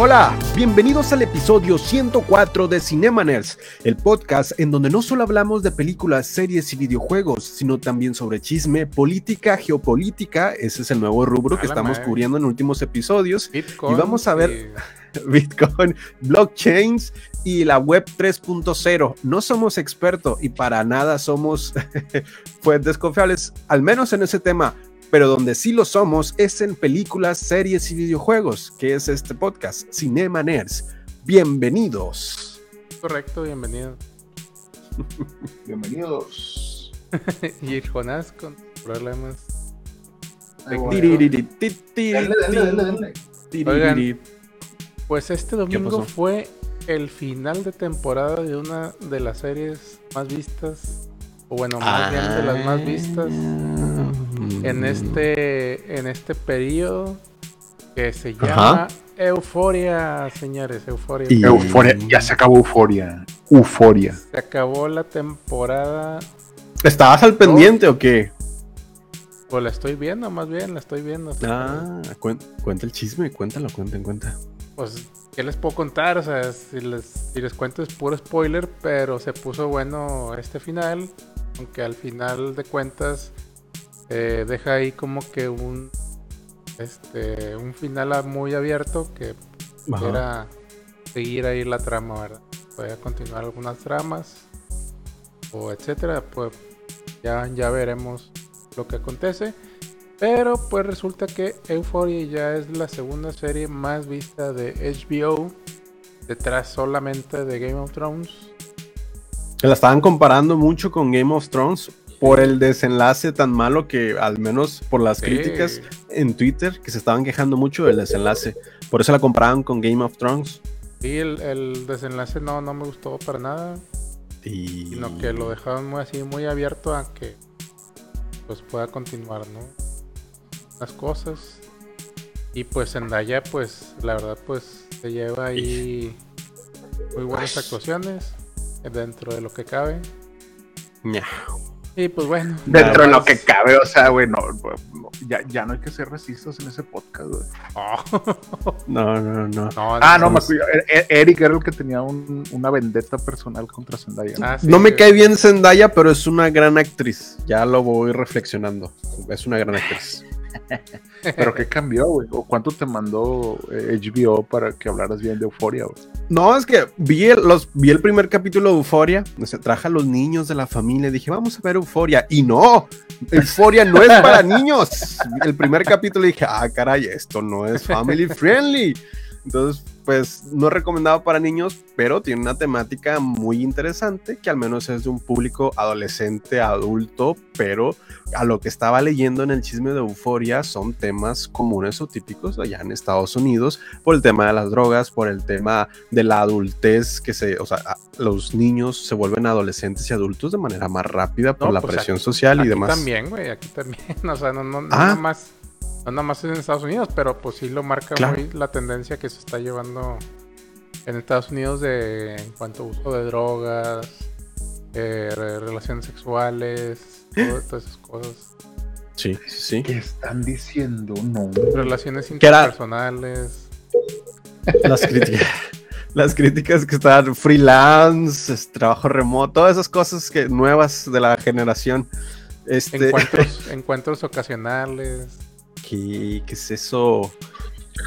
Hola, bienvenidos al episodio 104 de Cinemaners, el podcast en donde no solo hablamos de películas, series y videojuegos, sino también sobre chisme, política, geopolítica, ese es el nuevo rubro que estamos cubriendo en últimos episodios. Bitcoin, y vamos a ver Bitcoin, blockchains y la web 3.0. No somos expertos y para nada somos fuentes confiables, al menos en ese tema pero donde sí lo somos es en películas, series y videojuegos, que es este podcast, Cinema Nerds. Bienvenidos. Correcto, bienvenido. Bienvenidos. y Jonás con problemas. pues este domingo fue el final de temporada de una de las series más vistas, o bueno, más bien de las más vistas en este, en este periodo que se llama Euforia, señores, Euforia. Euforia, ya se acabó Euforia. Euforia. Se acabó la temporada. ¿Estabas al pendiente o qué? Pues la estoy viendo, más bien, la estoy viendo. Ah, cuenta el chisme, cuéntalo, cuenten, cuenta. Pues, ¿qué les puedo contar? O sea, si les, si les cuento es puro spoiler, pero se puso bueno este final. Aunque al final de cuentas eh, deja ahí como que un este un final muy abierto que era seguir ahí la trama, ¿verdad? Voy a continuar algunas tramas o etcétera, pues ya, ya veremos lo que acontece. Pero pues resulta que Euphoria ya es la segunda serie más vista de HBO, detrás solamente de Game of Thrones. La estaban comparando mucho con Game of Thrones, por el desenlace tan malo que, al menos por las críticas en Twitter, que se estaban quejando mucho del desenlace. Por eso la comparaban con Game of Thrones. Sí, el, desenlace no, no me gustó para nada. Y... Sino que lo dejaron muy así, muy abierto a que pues pueda continuar, ¿no? Las cosas. Y pues Zendaya, pues, la verdad, pues, se lleva ahí muy buenas actuaciones dentro de lo que cabe. Y pues bueno. Dentro de lo que cabe, o sea, güey, no, ya, ya, no hay que ser racistas en ese podcast, güey. No, no, no. ah, no, me e, e, Eric era el que tenía un, una vendetta personal contra Zendaya. Ah, no me cae bien Zendaya, pero es una gran actriz. Ya lo voy reflexionando. Es una gran actriz. ¿Pero qué cambió, güey? ¿O cuánto te mandó HBO eh, para que hablaras bien de Euforia, güey? No, es que vi el, primer capítulo de Euforia, se traje a los niños de la familia, dije, vamos a ver Euforia, y no, Euforia no es para niños. El primer capítulo dije, ah, caray, esto no es family friendly. Entonces pues no es recomendado para niños, pero tiene una temática muy interesante que al menos es de un público adolescente, adulto, pero a lo que estaba leyendo en el chisme de Euforia son temas comunes o típicos allá en Estados Unidos por el tema de las drogas, por el tema de la adultez, que se, o sea, los niños se vuelven adolescentes y adultos de manera más rápida por la pues presión social y demás. Aquí también, güey, aquí también, o sea, no, no, ah. más no nada más en Estados Unidos, pero pues sí lo marca muy la tendencia que se está llevando en Estados Unidos de en cuanto a uso de drogas, eh, relaciones sexuales, todas esas cosas. Sí, sí, ¿Qué están diciendo? No. Relaciones interpersonales. Las críticas. las críticas que están freelance, trabajo remoto, todas esas cosas que nuevas de la generación. Este... Encuentros, encuentros ocasionales. ¿Qué, es eso?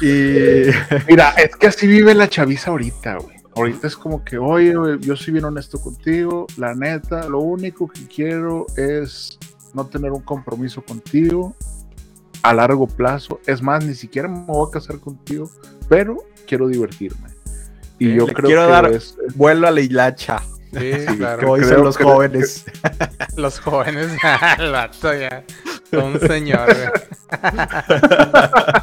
Mira, es que así vive la chaviza ahorita, güey. Ahorita es como que, oye, yo soy bien honesto contigo, la neta, lo único que quiero es no tener un compromiso contigo a largo plazo. Es más, ni siquiera me voy a casar contigo, pero quiero divertirme. Y yo creo quiero que dar vuelo a la hilacha. Sí, claro. Como dicen los jóvenes. Los jóvenes, el vato ya. Un señor.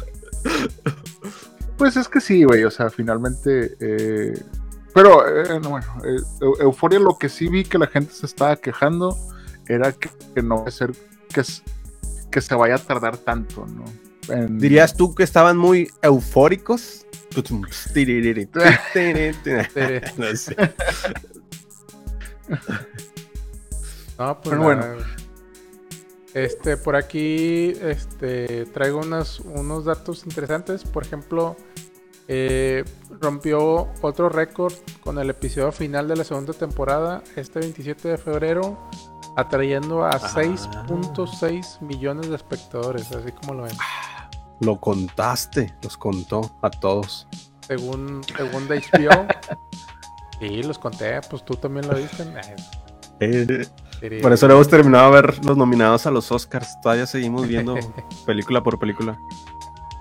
Pues es que sí, güey, o sea, finalmente... eh, pero, eh, no, bueno, eh, Eu- Euforia lo que sí vi que la gente se estaba quejando era que, que no va a ser que, es- que se vaya a tardar tanto, ¿no? En- ¿Dirías tú que estaban muy eufóricos? No sé. No, pues Pero nada. Este, por aquí, este, traigo unas, unos datos interesantes. Por ejemplo, eh, rompió otro récord con el episodio final de la segunda temporada, este 27 de febrero, atrayendo a Ah. 6.6 millones de espectadores, así como lo ven. Lo contaste, los contó a todos. Según, según de HBO. Sí, los conté, pues tú también lo viste. Eh, por eso no hemos terminado de ver los nominados a los Oscars. Todavía seguimos viendo película por película.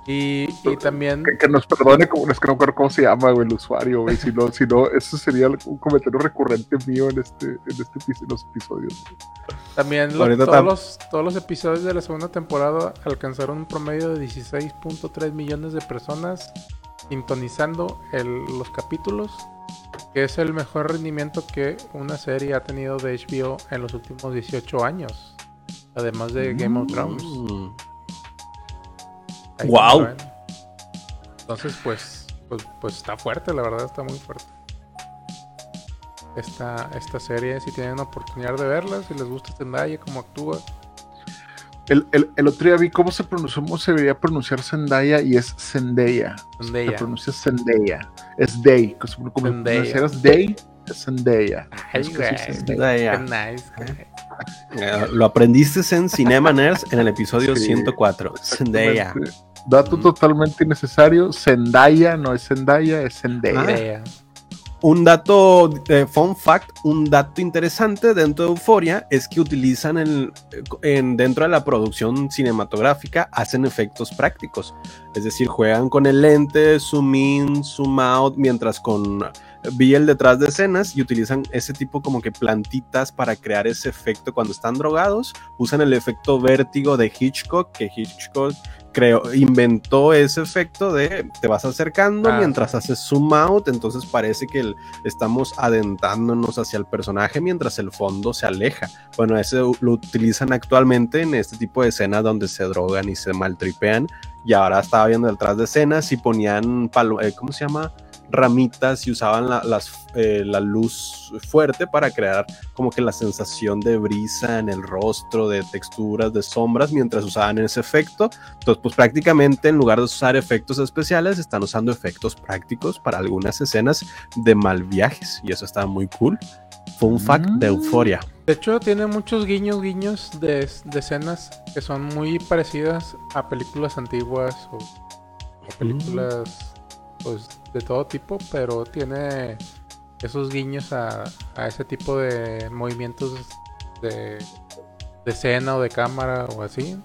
Y, y también Que, que nos perdone, como, es que no recuerdo cómo se llama, güey, el usuario, güey. Si no, si no, eso sería un comentario recurrente mío en este, en este en los episodios. También lo- todos, tam- los, todos los episodios de la segunda temporada alcanzaron un promedio de 16.3 millones de personas sintonizando el- los capítulos, que es el mejor rendimiento que una serie ha tenido de HBO en los últimos 18 años, además de Game of Thrones. Ahí ven. Entonces, pues, pues, pues está fuerte, la verdad está muy fuerte. Esta, esta serie, si tienen oportunidad de verla, si les gusta Zendaya, cómo actúa, El, el, el otro día vi cómo se pronuncia, cómo se debería pronunciar Zendaya y es Zendaya. Se Zendaya. pronuncia Zendaya. Es Day. Como, pronunciaras Day, es Zendaya. Ay, Es que sí, güey. Zendaya. Nice, güey. Eh, Lo aprendiste en Cinema Nerds en el episodio Sí, 104. Zendaya. Dato Mm. totalmente innecesario. Zendaya no es Zendaya, es Zendaya. Ah. Un dato, eh, fun fact, un dato interesante dentro de Euforia es que utilizan el, en, dentro de la producción cinematográfica, hacen efectos prácticos. Es decir, juegan con el lente, zoom in, zoom out, mientras con vi el detrás de escenas y utilizan ese tipo como que plantitas para crear ese efecto cuando están drogados. Usan el efecto vértigo de Hitchcock, que Hitchcock creó, inventó ese efecto de te vas acercando Ah, mientras haces zoom out, entonces parece que el- estamos adentrándonos hacia el personaje mientras el fondo se aleja. Bueno, ese lo utilizan actualmente en este tipo de escenas donde se drogan y se maltripean. Y ahora estaba viendo detrás de escenas y ponían, palo- eh, ¿cómo se llama? Ramitas y usaban la, las, eh, la luz fuerte para crear como que la sensación de brisa en el rostro, de texturas, de sombras, mientras usaban ese efecto. Entonces, pues prácticamente en lugar de usar efectos especiales, están usando efectos prácticos para algunas escenas de mal viajes y eso está muy cool. Fun fact de Mm. Euforia. De hecho, tiene muchos guiños, guiños de, de escenas que son muy parecidas a películas antiguas o, o películas pues, de todo tipo, pero tiene esos guiños a, a ese tipo de movimientos de, de escena o de cámara o así.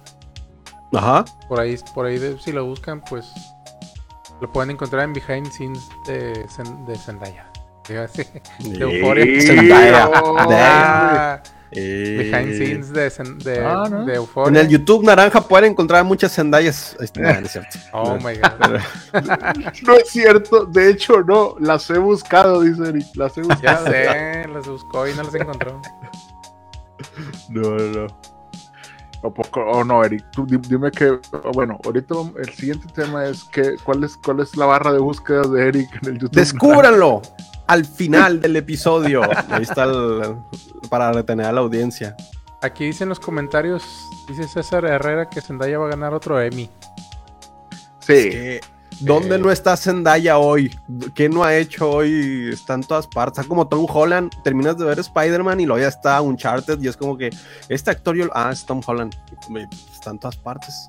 Ajá. Por ahí, por ahí de- si lo buscan, pues lo pueden encontrar en Behind Scenes de, Zen- de Zendaya. A decir, de Euforia. Zendaya. Ah, Eh, Behind scenes de, de, Ah, ¿no? de En el YouTube naranja pueden encontrar muchas Zendayas. Este, no, no es cierto. Oh my god. No es cierto, de hecho no, las he buscado, dice Eric, las he Ya buscado. sé, los buscó y no los encontró. No, no. ¿O poco? O no, Eric, tú dime que, bueno, ahorita el siguiente tema es que, ¿cuál es, cuál es la barra de búsqueda de Eric en el YouTube? Descúbranlo al final del episodio. Ahí está el- para retener a la audiencia. Aquí dice en los comentarios, dice César Herrera que Zendaya va a ganar otro Emmy. Sí, Es que, ¿Dónde Eh. no está Zendaya hoy? ¿Qué no ha hecho hoy? Está en todas partes. Está como Tom Holland. Terminas de ver Spider-Man y luego ya está Uncharted. Y es como que este actor, yo, ah, es Tom Holland. Está en todas partes.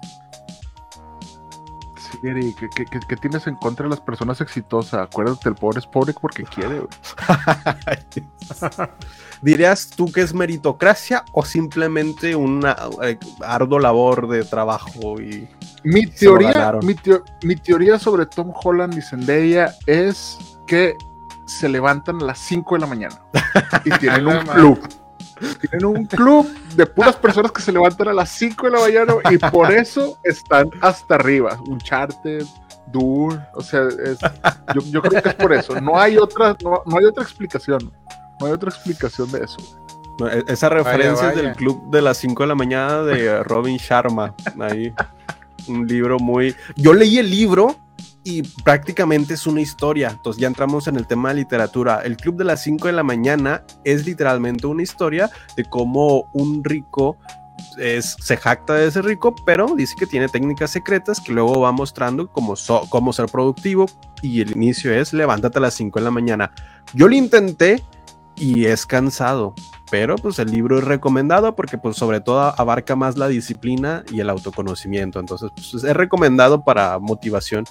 sí, Eric, ¿qué, qué- qué- qué tienes en contra de las personas exitosas? Acuérdate, el pobre es pobre porque quiere. ¿Dirías tú que es meritocracia o simplemente una eh, arduo labor de trabajo? Y... Mi teoría, mi, teo- mi teoría sobre Tom Holland y Zendaya es que se levantan a las 5 de la mañana y tienen un club. Tienen un club de puras personas que se levantan a las 5 de la mañana y por eso están hasta arriba. Uncharted, Dude, o sea, es- yo, yo creo que es por eso. No hay otra, no, no hay otra explicación. No hay otra explicación de eso. No, e- Esa referencia es vaya. del club de las 5 de la mañana de Robin Sharma. Ahí. Un libro muy. Yo leí el libro y prácticamente es una historia. Entonces ya entramos en el tema de literatura. El club de las 5 de la mañana es literalmente una historia de cómo un rico es, se jacta de ser rico, pero dice que tiene técnicas secretas que luego va mostrando cómo, cómo ser productivo. Y el inicio es levántate a las 5 de la mañana. Yo lo intenté y es cansado pero pues el libro es recomendado porque pues sobre todo abarca más la disciplina y el autoconocimiento, entonces pues, es recomendado para motivación.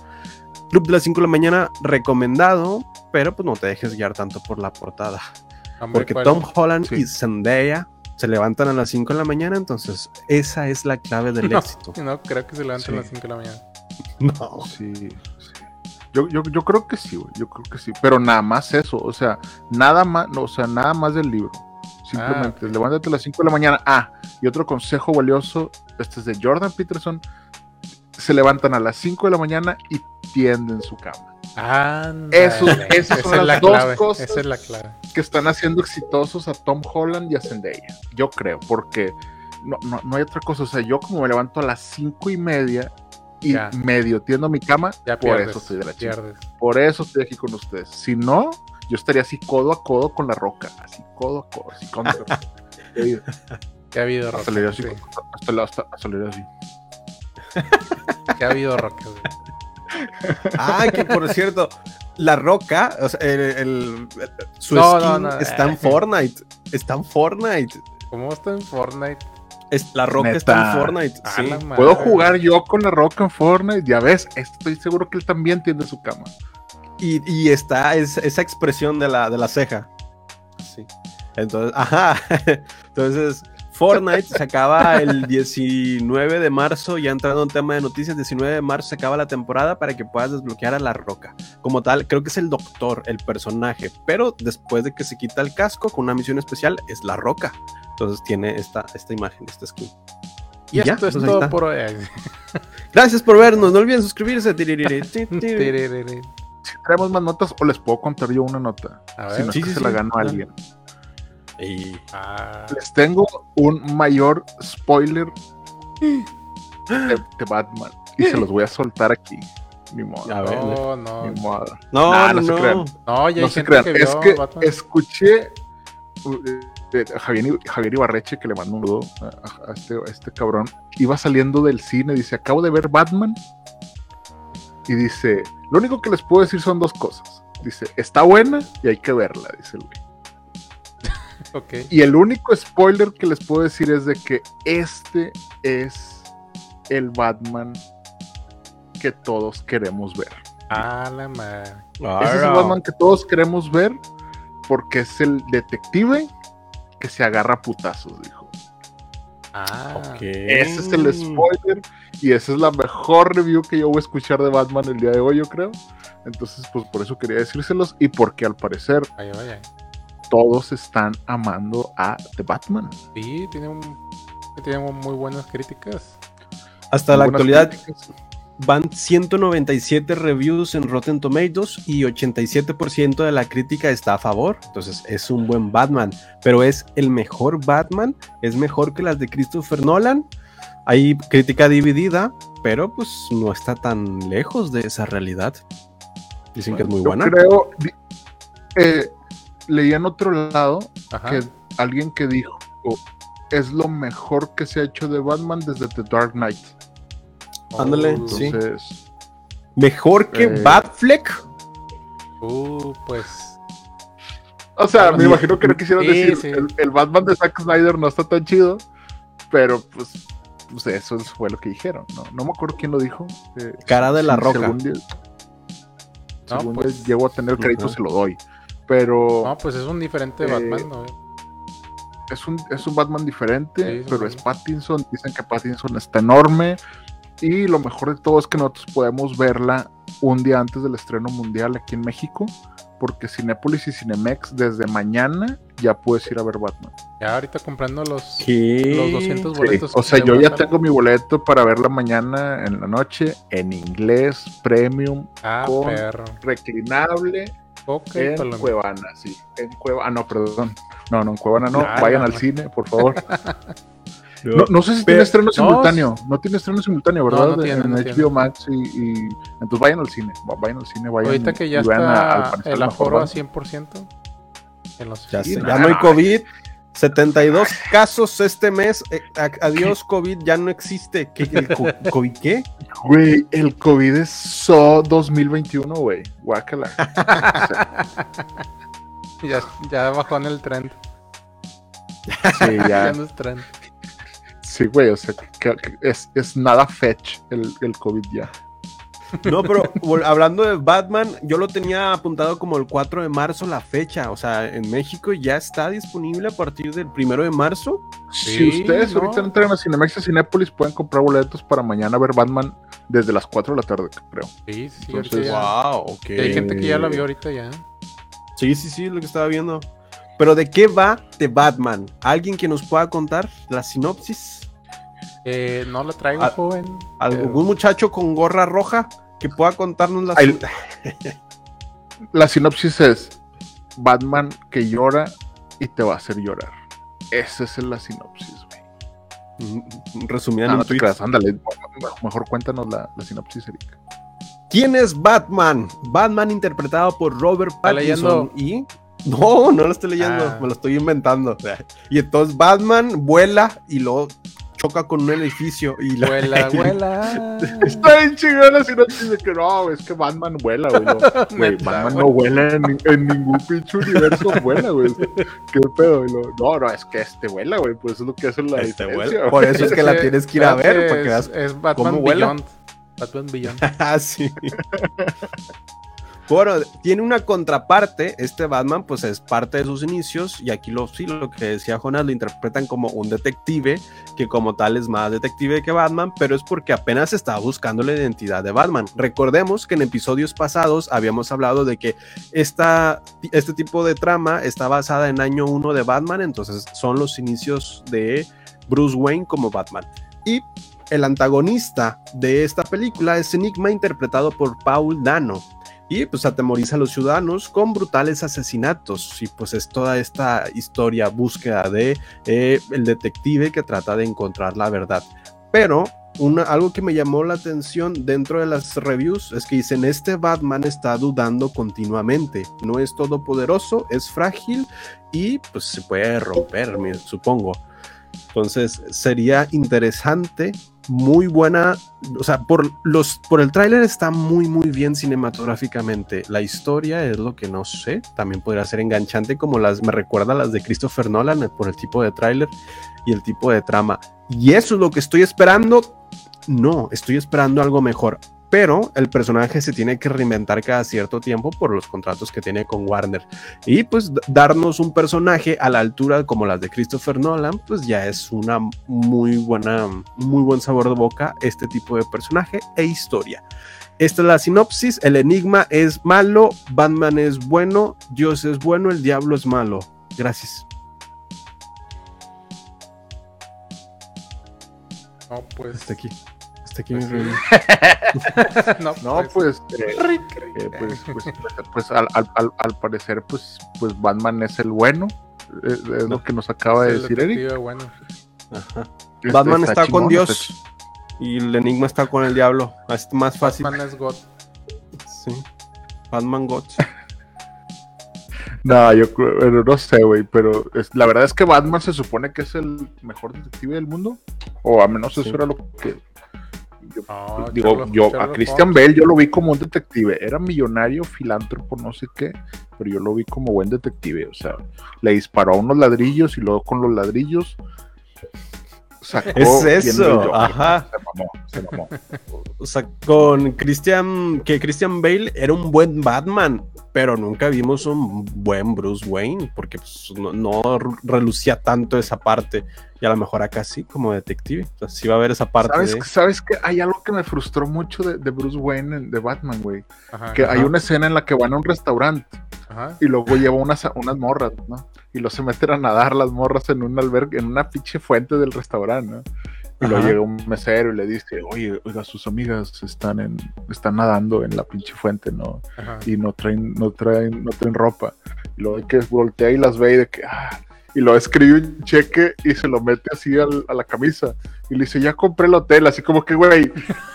Club de las 5 de la mañana recomendado, pero pues no te dejes guiar tanto por la portada, Hombre, porque. Tom Holland Sí. y Zendaya se levantan a las 5 de la mañana, entonces esa es la clave del No. éxito. No, creo que se levantan Sí. a las 5 de la mañana. No. Sí, sí. Yo, yo, yo creo que sí, güey. Yo creo que sí. Pero nada más eso. O sea, nada más, no, o sea, nada más del libro. Simplemente, Ah, levántate a las 5 de la mañana. Ah, y otro consejo valioso, este es de Jordan Peterson. Se levantan a las 5 de la mañana y tienden su cama. Ándale. Eso- esas Esa son es las la dos clave. cosas. Esa es la clave. Que están haciendo exitosos a Tom Holland y a Zendaya. Yo creo, porque no, no, no hay otra cosa. O sea, yo como me levanto a las 5 y media y Ya. medio tiendo mi cama, Ya por pierdes. eso estoy de la chica. Por eso estoy aquí con ustedes. Si no, yo estaría así codo a codo con la roca. Así codo a codo, así. Sí, ¿Qué ha habido, hasta Roque? le así, Sí, hasta, hasta- hasta le así. ¿Qué ha habido, güey? Ah, que por cierto, la roca, o sea, el, el- su No, skin no, no. está en Fortnite, está en Fortnite. ¿Cómo está en Fortnite? Es, la roca está en. Fortnite. Sí. Puedo jugar yo con la roca en Fortnite. Ya ves, estoy seguro que él también tiende su cama. Y, y está es- esa expresión de la, de la ceja. Sí. Entonces, ajá. Entonces, Fortnite se acaba el 19 de marzo, ya entrando en tema de noticias, 19 de marzo se acaba la temporada para que puedas desbloquear a la roca. Como tal, creo que es el doctor, el personaje, pero después de que se quita el casco con una misión especial, es la roca. Entonces tiene esta, esta imagen, esta skin. Y ya, esto es pues todo por hoy. Gracias por vernos, no olviden suscribirse. Si traemos más notas, o les puedo contar yo una nota. A Si ver. no es Sí, que sí, se sí, la ganó claro. alguien. Y- Ah, Les tengo un mayor spoiler de, de Batman. Y se los voy a soltar aquí. Ni modo. A ver, no, no. Ni modo. No, Nah, no, no se no. crean. No, ya no se crean. que es que Batman. escuché uh, de Javier, Javier Ibarreche, que le mandó un saludo a, a este, a este cabrón, iba saliendo del cine, dice, acabo de ver Batman. Y dice, lo único que les puedo decir son dos cosas. Dice, está buena y hay que verla, dice el güey. Ok. Y el único spoiler que les puedo decir es de que este es el Batman que todos queremos ver. A la madre. Ese es el Batman que todos queremos ver porque es el detective que se agarra a putazos, dijo. Ah, Ok. Ese es el spoiler y esa es la mejor review que yo voy a escuchar de Batman el día de hoy, yo creo. Entonces, pues por eso quería decírselos y porque al parecer vaya, vaya. todos están amando a The Batman. Sí, tiene, un, tiene muy buenas críticas. Hasta la actualidad críticas. Van 197 reviews en Rotten Tomatoes y 87% de la crítica está a favor. Entonces es un buen Batman, pero es el mejor Batman, es mejor que las de Christopher Nolan. Hay crítica dividida, pero pues no está tan lejos de esa realidad. Dicen que es muy Yo buena. creo, eh, leí en otro lado Ajá. que alguien que dijo es lo mejor que se ha hecho de Batman desde The Dark Knight. Ándale, sí. Mejor que Eh. Batfleck. Uh, pues. o sea, me imagino que no quisieron Sí, decir sí. El, el Batman de Zack Snyder no está tan chido, pero pues, pues eso fue lo que dijeron, ¿no? No me acuerdo quién lo dijo. eh, Cara de la si- Roca. Según, No, según pues- llego a tener crédito, se lo doy. Pero No, pues es un diferente Eh, Batman, ¿no? es un, es un Batman diferente, Sí, pero sí. es Pattinson. Dicen que Pattinson está enorme. Y lo mejor de todo es que nosotros podemos verla un día antes del estreno mundial aquí en México. Porque Cinépolis y Cinemex desde mañana ya puedes ir a ver Batman. Ya ahorita comprando los, ¿Qué? los 200 Sí, boletos. O sea, yo ya tengo mi boleto para verla mañana en la noche en inglés, premium, Ah, con perro. reclinable Ok, en palomita. Cuevana, sí. En Cueva, ah, no, perdón. No, no, en Cuevana no. Vayan al cine, por favor. No, no sé si Pero- tiene estreno no, simultáneo. No tiene estreno simultáneo, ¿verdad? No, no tiene, en no HBO tiene. Max y, y- Entonces vayan al cine. va- Vayan al cine, vayan. Ahorita que ya a- está parecer el aforo a banda. 100%. En los Ya, sé, no, ya no hay. COVID. 72 casos este mes. Eh, a- adiós, COVID, ya no existe. ¿Qué, el co- ¿COVID qué? Güey, el COVID es so 2021, güey. Guácala. Ya, ya bajó en el trend. Sí, Ya ya. no es trend. Sí, güey, o sea, que- que es, es nada fetch el, el COVID ya. No, pero hablando de Batman, yo lo tenía apuntado como el 4 de marzo la fecha. O sea, en México ya está disponible a partir del 1 de marzo. si Sí, ustedes no. ahorita entran a Cinemex y Cinépolis, pueden comprar boletos para mañana ver Batman desde las 4 de la tarde, creo. Sí, sí, Entonces. Wow, ok. Y hay gente que ya la vio ahorita ya. Sí, sí, sí, lo que estaba viendo. Pero ¿de qué va de Batman? ¿Alguien que nos pueda contar la sinopsis? Eh, no la traigo, Ah, joven. ¿Algún muchacho con gorra roja que pueda contarnos la Ay, La sinopsis es Batman que llora y te va a hacer llorar. Esa es la sinopsis, güey. Mm, Resumida en Ah, un no te creas, ándale. Mejor cuéntanos la, la sinopsis, Erika. ¿Quién es Batman? Batman interpretado por Robert Pattinson leyendo? y no, no lo estoy leyendo, Ah. me lo estoy inventando. Y entonces Batman vuela y luego choca con un edificio y la Vuela, vuela. Está bien chingada la sinopsis de que no, es que Batman vuela, güey. No, Batman güey. no vuela en, en ningún pinche universo, vuela, güey. ¿Qué pedo? No, no, es que este vuela, güey. Pues eso es lo que hace la Este diferencia. Por eso es que la tienes que ir a ver espérate, para que es, veas es Batman cómo vuela. Beyond. Batman Beyond. Ah, sí. Bueno, tiene una contraparte, este Batman pues es parte de sus inicios y aquí lo, sí, lo que decía Jonas lo interpretan como un detective que como tal es más detective que Batman, pero es porque apenas estaba buscando la identidad de Batman. Recordemos que en episodios pasados habíamos hablado de que esta, este tipo de trama está basada en año 1 de Batman, entonces son los inicios de Bruce Wayne como Batman. Y el antagonista de esta película es Enigma interpretado por Paul Dano y pues atemoriza a los ciudadanos con brutales asesinatos. Y pues es toda esta historia búsqueda de eh, el detective que trata de encontrar la verdad. Pero una, algo que me llamó la atención dentro de las reviews es que dicen este Batman está dudando continuamente. No es todopoderoso es frágil y pues se puede romper supongo entonces sería interesante muy buena, o sea, por los por el tráiler está muy muy bien cinematográficamente. La historia es lo que no sé, también podría ser enganchante como las me recuerda a las de Christopher Nolan eh, por el tipo de tráiler y el tipo de trama. Y eso es lo que estoy esperando. No, estoy esperando algo mejor. Pero el personaje se tiene que reinventar cada cierto tiempo por los contratos que tiene con Warner. Y pues darnos un personaje a la altura como las de Christopher Nolan, pues ya es una muy buena, muy buen sabor de boca este tipo de personaje e historia. Esta es la sinopsis, el enigma es malo, Batman es bueno, Dios es bueno, el diablo es malo. Gracias. No, pues. Hasta aquí. Hasta aquí Pues mi sí. review. no, No, pues, eh, eh, pues, pues, pues, al, al- al- al parecer, pues, pues Batman es el bueno. eh, Es, lo que nos acaba de decir Eric. detective bueno. Ajá. Este, Batman está, con chingón, Dios está y el enigma está con el diablo. Es más fácil. Batman es God. Sí. Batman God. No, yo creo, pero no sé, güey, pero es- la verdad es que Batman se supone que es el mejor detective del mundo, o a menos Sí. eso era lo que yo- No, digo, yo a Christian. Bale yo lo vi como un detective, era millonario, filántropo, no sé qué, pero yo lo vi como buen detective, o sea, le disparó a unos ladrillos y luego con los ladrillos sacó Es eso, Joker. ajá. Se mamó, se mamó. O sea, con Christian, que Christian Bale era un buen Batman, pero nunca vimos un buen Bruce Wayne, porque pues, no, no relucía tanto esa parte. Y a lo mejor acá sí, como detective. O sea, sí va a haber esa parte ¿Sabes, de... ¿Sabes que hay algo que me frustró mucho de, de Bruce Wayne, en- de Batman, güey? Ajá, Que hay una escena en la que van a un restaurante ajá. y luego lleva unas, unas morras, ¿no? y luego se meten a nadar las morras en un albergue, en una pinche fuente del restaurante, ¿no? Y luego Ajá. llega un mesero y le dice, oye, oiga, sus amigas están en, están nadando en la pinche fuente, ¿no? Ajá. y no traen, no traen, no traen ropa. Y luego hay que voltea y las ve y de que, ah, y lo escribe un cheque y se lo mete así al- a la camisa. Y le dice, ya compré el hotel, así como que, güey,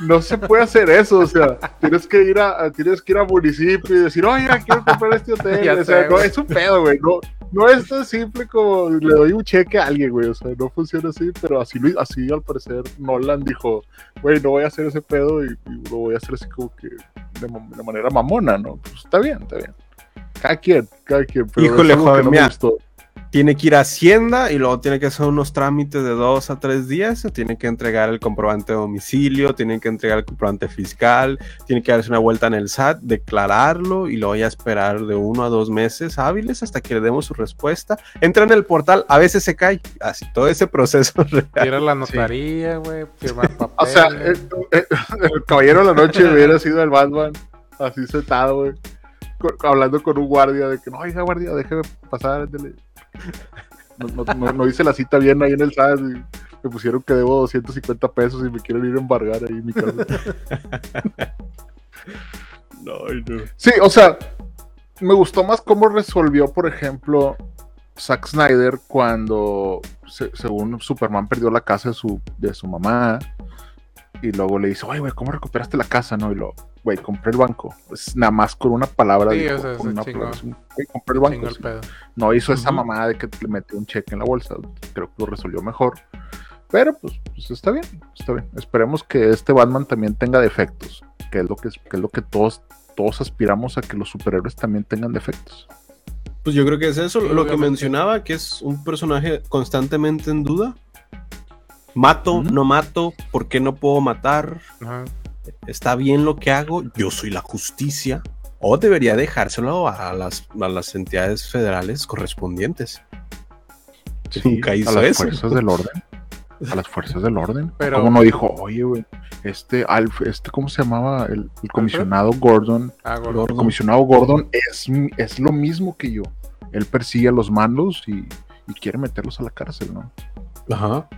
no se puede hacer eso, o sea, tienes que ir a, a- tienes que ir a municipio y decir, oye, quiero comprar este hotel. Ya o sea, sé, no, es un pedo, güey, no, no es tan simple como le doy un cheque a alguien, güey, o sea, no funciona así, pero así, así al parecer Nolan dijo, güey, no voy a hacer ese pedo y, y lo voy a hacer así como que de, ma- de manera mamona, ¿no? Pues está bien, está bien. Cada quien, cada quien. Pero Híjole, joven, no me mira. gustó. Tiene que ir a Hacienda y luego tiene que hacer unos trámites de dos a tres días. Tiene que entregar el comprobante de domicilio, tiene que entregar el comprobante fiscal, tiene que darse una vuelta en el SAT, declararlo y luego ya esperar de uno a dos meses hábiles hasta que le demos su respuesta. Entra en el portal, a veces se cae. Así, todo ese proceso real. Ir a la notaría, güey, firmar papel. O sea, eh, eh, el Caballero de la Noche hubiera sido el Batman, así sentado, güey, hablando con un guardia de que no, oiga, guardia, déjeme pasar, ándele". No, no, no- no hice la cita bien ahí en el SAT y me pusieron que debo 250 pesos y me quieren ir a embargar ahí en mi casa. Sí, o sea, me gustó más cómo resolvió, por ejemplo, Zack Snyder cuando, se- según Superman, perdió la casa de su, de su mamá. Y luego le dice, oye, güey, ¿cómo recuperaste la casa? No, y lo, güey, compré el banco. Es nada más con una palabra. Sí, dijo, o sea, con una palabra, "Güey, compré el banco. El sí". pedo. No hizo esa Ujú. mamada de que le metió un cheque en la bolsa. Creo que lo resolvió mejor. Pero pues, pues está bien, está bien. Esperemos que este Batman también tenga defectos. Que es lo que, que, es lo que todos, todos aspiramos a que los superhéroes también tengan defectos. Pues yo creo que es eso, Sí, lo que mencionaba, que es un personaje constantemente en duda. Mato, Ujú. no mato, ¿por qué no puedo matar? Ajá. ¿Está bien lo que hago? Yo soy la justicia. O debería dejárselo a las, a las entidades federales correspondientes. Nunca hizo a las eso. fuerzas del orden. A las fuerzas del orden. Pero- ¿Cómo no dijo, oye, güey, este, Alf, este, ¿cómo se llamaba? El, el comisionado Gordon. Ah. El comisionado Gordon es, es lo mismo que yo. Él persigue a los malos y, y quiere meterlos a la cárcel, ¿no? Ajá.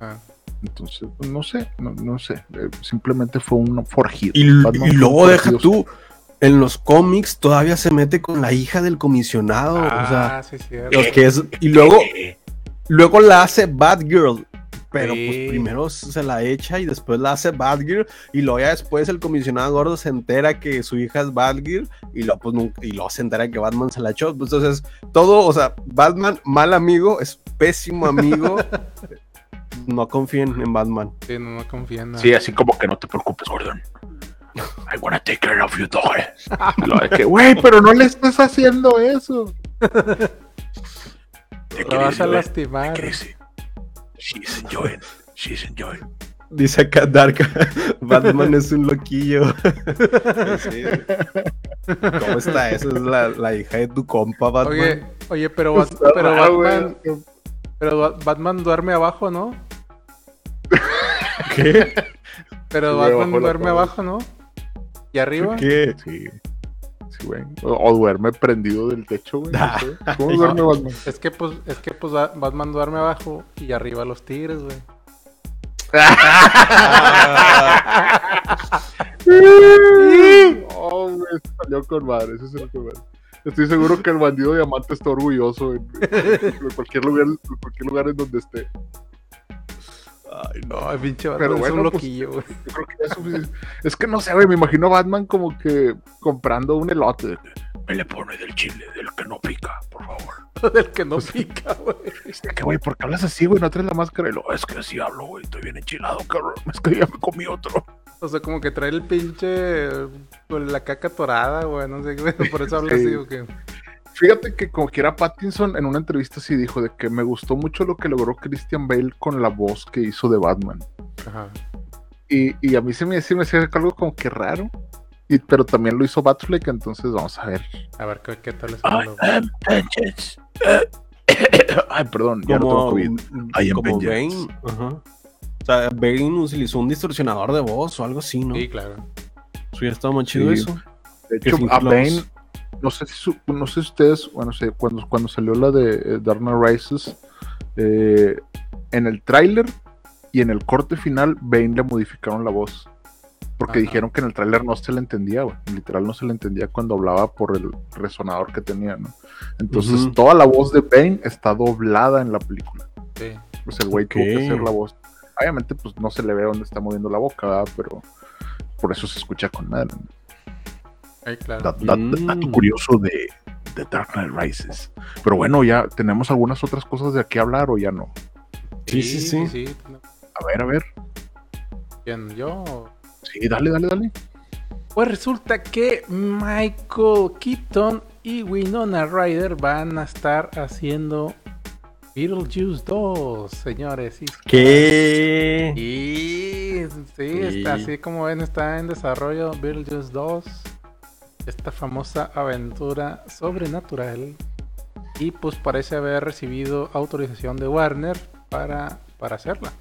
Ah. Entonces, pues, no sé, no, no sé. eh, simplemente fue un forjido. Y, luego deja tú, en los cómics todavía se mete con la hija del comisionado. o sea, Ah, sí, que es, y luego, luego la hace Batgirl. Pero Sí. pues primero se la echa y después la hace Batgirl. Y luego ya después el comisionado gordo se entera que su hija es Batgirl. Y luego, pues, nunca- y luego se entera que Batman se la echó. Pues, Entonces, todo, o sea, Batman, mal amigo, es pésimo amigo. no confíen en Batman. Sí, no, no. Sí, así como que no te preocupes, Gordon. I wanna take care of you, dog. Lo de que, güey, pero no le estés haciendo eso. Lo vas a lastimar. She's enjoying. She's enjoying. Dice acá Dark, Batman es un loquillo. Sí. ¿Cómo está eso? Es la, la hija de tu compa, Batman. Oye, oye, pero, Bat-. Batman, pero Ba- Batman duerme abajo, ¿no? ¿qué? Pero Sí, Batman duerme abajo, ¿no? ¿Y arriba? ¿Qué? Sí. Sí, güey. O, o duerme prendido del techo, güey. sé. ¿Cómo duerme Batman? Es que pues, es que pues Ba- Batman duerme abajo y arriba los tigres, güey. Oh, güey, salió con madre, ese salió con madre. Estoy seguro que el bandido diamante está orgulloso en, en cualquier lugar, en cualquier lugar en donde esté. Ay, no. Pinche Batman Pero es bueno, un pues, loquillo. Yo creo que es. Es que no sé, güey, me imagino a Batman como que comprando un elote. Me le pone del chile, del que no pica, por favor. Del que no pica, güey. Que, güey, ¿por qué hablas así, güey? No traes la máscara. Y lo, es que así hablo, güey, estoy bien enchilado, cabrón. Es que ya me comí otro. O sea, como que trae el pinche. con la caca torada, güey. No sé, güey. Por eso habla Sí. así, o qué. Fíjate que como quiera Pattinson en una entrevista sí dijo de que me gustó mucho lo que logró Christian Bale con la voz que hizo de Batman. Ajá. Y, y a mí se me, sí me hacía algo como que raro. Y, pero también lo hizo Batfleck, entonces vamos a ver. A ver, ¿qué, qué tal es I el am vengeance. Ay, perdón, ya no tengo Como, COVID. I am como vengeance. Bane. Ajá. O sea, Bane utilizó un distorsionador de voz o algo así, ¿no? Sí, claro. Eso hubiera estado más chido Sí. eso. De hecho, a Bane. No sé si su- no sé si ustedes, bueno, sé, cuando, cuando salió la de eh, Dark Knight Rises, eh, en el tráiler y en el corte final, Bane le modificaron la voz. Porque Ajá. dijeron que en el tráiler no se le entendía, güey. Literal no se le entendía cuando hablaba por el resonador que tenía, ¿no? Entonces toda la voz de Bane está doblada en la película. Sí. Pues el güey tuvo que hacer la voz. Obviamente, pues no se le ve dónde está moviendo la boca, ¿verdad? pero por eso se escucha con madre. ¿no? Claro. Dat- dat- Mm. dato curioso de, de Dark Knight Rises. Pero bueno, ya tenemos algunas otras cosas de aquí hablar o ya no. Sí, sí, sí. sí. A ver, a ver. ¿Quién? ¿Yo? Sí, dale, dale, dale. Pues resulta que Michael Keaton y Winona Ryder van a estar haciendo Beetlejuice 2, señores. y- ¿Qué? Y sí, Sí. está- así como ven, está en desarrollo Beetlejuice 2, esta famosa aventura sobrenatural. Y pues parece haber recibido autorización de Warner para, para hacerla.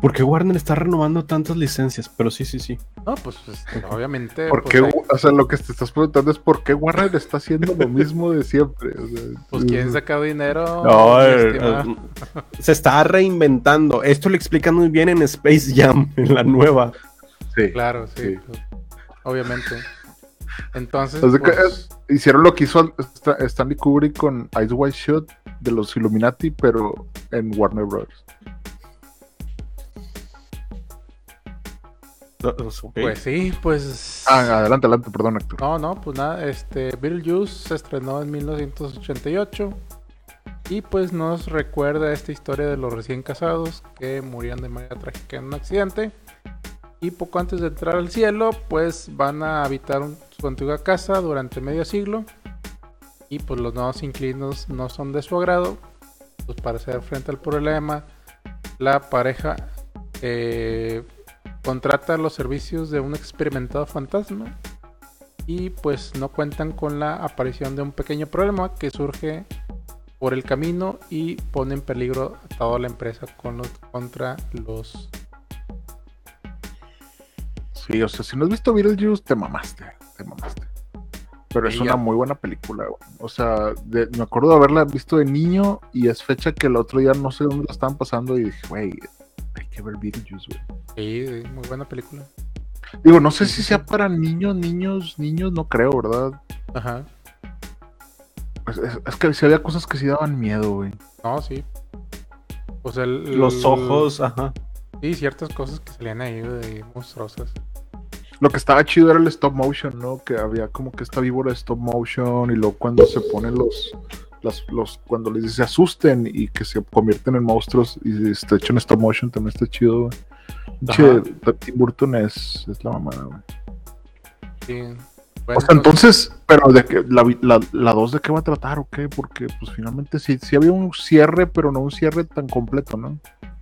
Porque Warner está renovando tantas licencias, pero sí, sí, sí. No, pues, pues, obviamente. ¿Por pues, qué, hay- o sea, lo que te estás preguntando es por qué Warner está haciendo lo mismo de siempre. O sea, pues quién saca dinero. No, eh, eh, se está reinventando. Esto lo explican muy bien en Space Jam, en la nueva. sí. Claro, sí. Sí. pues, obviamente. Entonces, pues, hicieron lo que hizo Sta- Stanley Kubrick con Ice White Shot de los Illuminati, pero en Warner Bros. pues sí, pues. Ah, adelante, adelante, perdón, Héctor. No, no, pues nada, este Beetlejuice se estrenó en 1988 y pues nos recuerda esta historia de los recién casados que murieron de manera trágica en un accidente y poco antes de entrar al cielo pues van a habitar su antigua casa durante medio siglo. Y pues los nuevos inquilinos no son de su agrado. Pues para hacer frente al problema la pareja eh, contrata los servicios de un experimentado fantasma. Y pues no cuentan con la aparición de un pequeño problema que surge por el camino y pone en peligro toda la empresa contra los Sí, o sea, si no has visto Beetlejuice, te mamaste, te mamaste. Pero es una muy buena película, güey. O sea, de- me acuerdo de haberla visto de niño y es fecha que el otro día no sé dónde la estaban pasando y dije, güey, hay que ver Beetlejuice, güey. sí, sí, muy buena película Digo, no sé si sea para niños, niños, niños, no creo, ¿verdad? ajá Pues es, es que sí había cosas que sí daban miedo, güey. no sí pues el, Los el- ojos, ajá. sí ciertas cosas que salían ahí de monstruosas Lo que estaba chido era el stop motion, ¿no? Que había como que esta víbora de stop motion y luego cuando se ponen los, las- los cuando les dice asusten y que se convierten en monstruos y está hecho en stop motion también está chido, güey. Che, Tim Burton es, es la mamada, güey. sí. O sea, entonces, pero de que la, la, la 2 de qué va a tratar o qué? Porque pues finalmente sí, sí había un cierre, pero no un cierre tan completo, ¿no?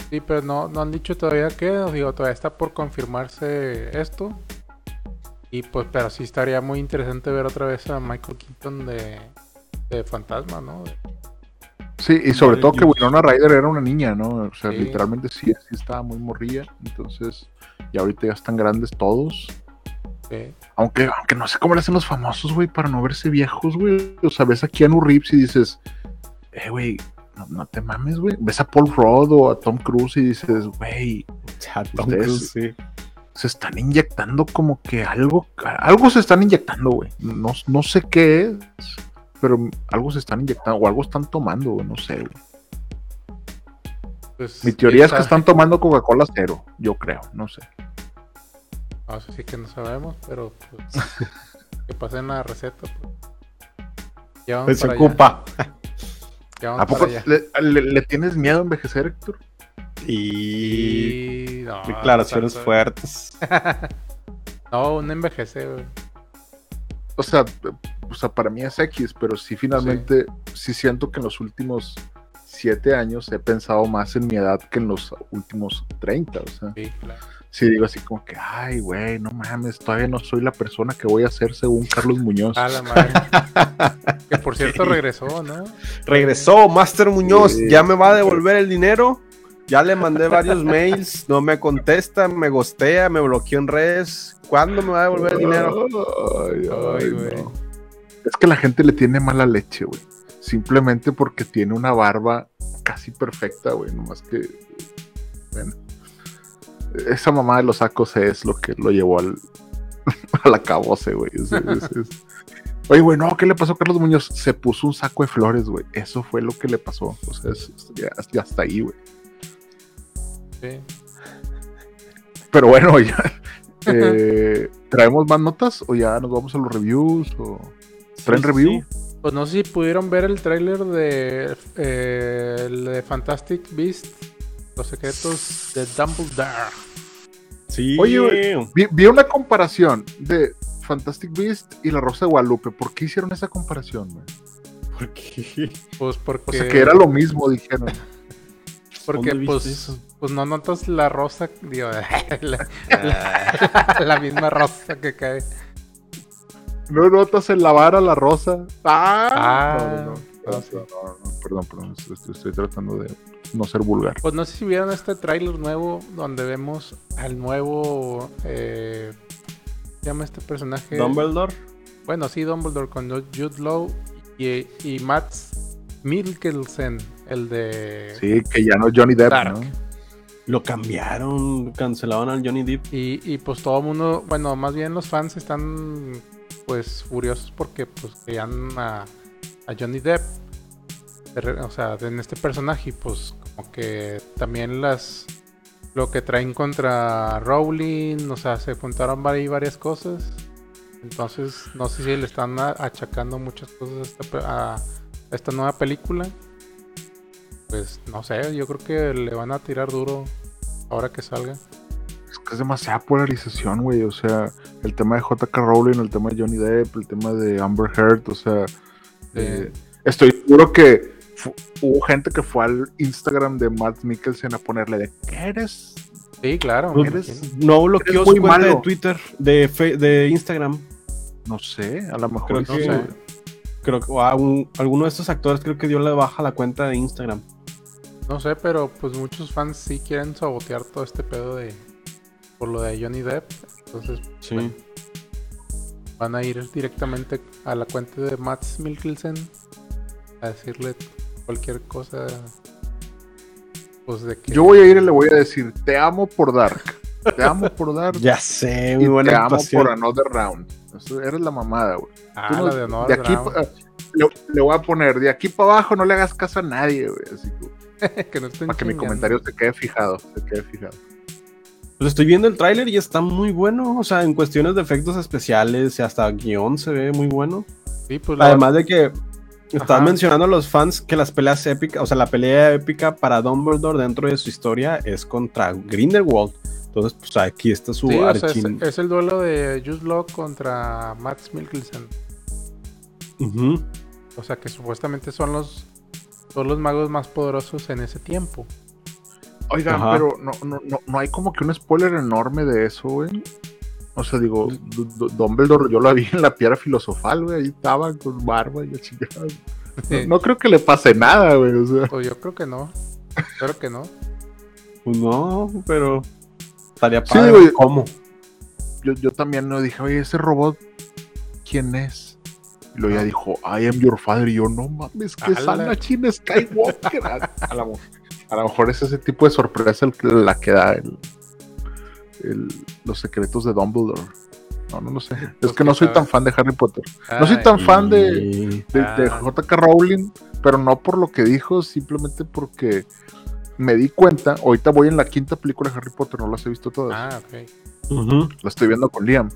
Sí, pero no, no han dicho todavía qué, os digo, todavía está por confirmarse esto. Y pues, pero sí estaría muy interesante ver otra vez a Michael Keaton de, de fantasma, ¿no? Sí, y sobre todo que. Winona Ryder era una niña, ¿no? O sea, Sí. literalmente sí, sí estaba muy morrilla. Entonces, y ahorita ya están grandes todos. Sí. Aunque, aunque no sé cómo le hacen los famosos, güey, para no verse viejos, güey. O sea, ves a Keanu Reeves y dices, eh, güey, no, no te mames, güey. Ves a Paul Rudd o a Tom Cruise y dices, güey, Ya, Tom Ustedes- Cruise, sí. Se están inyectando como que algo, algo se están inyectando, güey. No, no sé qué es, pero algo se están inyectando o algo están tomando, güey, no sé, güey. Pues, Mi teoría es que están tomando Coca-Cola cero, yo creo, no sé. No, eso sí que no sabemos, pero pues, que pasen la receta. Pues. Ya vamos Pues se para allá, ocupa. ya vamos ¿A poco para allá. le, le- le tienes miedo a envejecer, Héctor? Y Y... no, declaraciones tanto- fuertes. No, un envejece, güey. O sea, o sea, para mí es X, pero sí finalmente, sí. siento que en los últimos siete años he pensado más en mi edad que en los últimos 30, o sea. Sí, claro. sí digo así como que, ay, güey, no mames, todavía no soy la persona que voy a ser según Carlos Muñoz. A la madre. que por cierto regresó, ¿no? Regresó Master Muñoz, Sí. ya me va a devolver el dinero. Ya le mandé varios mails, no me contesta, me gostea, me bloqueó en redes. ¿Cuándo me va a devolver el dinero? Ay, ay, güey. no. Es que la gente le tiene mala leche, güey. Simplemente porque tiene una barba casi perfecta, güey. Nomás que. Bueno. Esa mamá de los sacos es lo que lo llevó al, al acabose, güey. Es- es- es- Oye, güey, no, ¿qué le pasó a Carlos Muñoz? Se puso un saco de flores, güey. Eso fue lo que le pasó. O sea, ya, ya hasta ahí, güey. Sí. Pero bueno, ya. eh, ¿Traemos más notas? ¿O ya nos vamos a los reviews? ¿O traen Sí, review? sí. Pues no sé si pudieron ver el tráiler de, eh, de Fantastic Beast, los secretos de Dumbledore. Sí. Oye. Vi, vi una comparación de Fantastic Beast y La Rosa de Guadalupe. ¿Por qué hicieron esa comparación? ¿Por qué? Pues porque, O sea, que era lo mismo, dijeron. Porque ¿Dónde viste pues, eso? pues no notas la rosa, digo, la, la- la misma rosa que cae. ¿No notas en la vara la rosa? ¡Ah! Ah, no, no, no. ah, sí. perdón, perdón. Estoy, estoy- tratando de no ser vulgar. Pues no sé si vieron este tráiler nuevo donde vemos al nuevo, eh, ¿cómo se llama este personaje? Dumbledore. Bueno, sí, Dumbledore con Jude Law y, y Max Mikkelsen, el de... Sí, que ya no es Johnny Depp, Dark. ¿no? Lo cambiaron, cancelaron al Johnny Depp. Y, y pues todo el mundo, bueno, más bien los fans están pues furiosos porque pues querían a, a Johnny Depp, o sea, en este personaje y pues como que también las lo que traen contra Rowling, o sea, se juntaron vari- varias cosas. Entonces, no sé si le están achacando muchas cosas a esta, a esta nueva película. Pues no sé, yo creo que le van a tirar duro ahora que salga. Es que es demasiada polarización, güey. O sea, el tema de J.K. Rowling, el tema de Johnny Depp, el tema de Amber Heard, o sea, eh, estoy seguro que hubo gente que fue al Instagram de Matt Mikkelsen a ponerle de ¿qué eres? Sí, claro. Pues, eres-. No bloqueó su muy cuenta malo. de Twitter, de, fe- de Instagram. No sé, a lo mejor Creo que, sí, sé. creo que o a un- alguno de estos actores creo que dio la baja a la cuenta de Instagram. No sé, pero pues muchos fans sí quieren sabotear todo este pedo de por lo de Johnny Depp. Entonces Sí. Bueno. van a ir directamente a la cuenta de Max Mikkelsen a decirle cualquier cosa. Pues de que Yo voy a ir y le voy a decir, te amo por Dark. Te amo por Dark. Ya sé, y muy te buena amo actuación. por Another Round. Eres la mamada, güey. ah, Tú no- la de de aquí Brown, pa- le, le voy a poner, de aquí para abajo no le hagas caso a nadie, güey. Así que, que no estén para que mi comentario se quede fijado, se quede fijado. Pues estoy viendo el tráiler y está muy bueno. O sea, en cuestiones de efectos especiales y hasta guion se ve muy bueno. Sí, pues Además de que estás Ajá. mencionando a los fans que las peleas épicas, o sea, la pelea épica para Dumbledore dentro de su historia es contra Grindelwald. Entonces, pues aquí está su sí, o sea, es, el duelo de Jude Law contra Max Mikkelsen. O sea que supuestamente son los son los magos más poderosos en ese tiempo. Oigan, Ajá. pero no, no, no, no hay como que un spoiler enorme de eso, güey. O sea, digo, D- D- Dumbledore yo la vi en la piedra filosofal, güey. Ahí estaba con barba y la chingada. No, no creo que le pase nada, güey. O sea, Pues yo creo que no. Espero que no. Pues no, pero estaría Sí, padre. güey. ¿Cómo? yo, yo también no dije, oye, ese robot, ¿quién es? Y luego ya dijo, I am your father. Y yo, no mames, que es. Anakin Skywalker. a, a lo, a lo mejor es ese tipo de sorpresa el la que da el, el- los secretos de Dumbledore. No, no lo sé. Es Pues que no soy tan fan de Harry Potter. No soy Ay, tan fan de, de, de Ah. J.K. Rowling, pero no por lo que dijo, simplemente porque me di cuenta. Ahorita voy en la quinta película de Harry Potter, no las he visto todas. Ah, ok. La estoy viendo con Liam.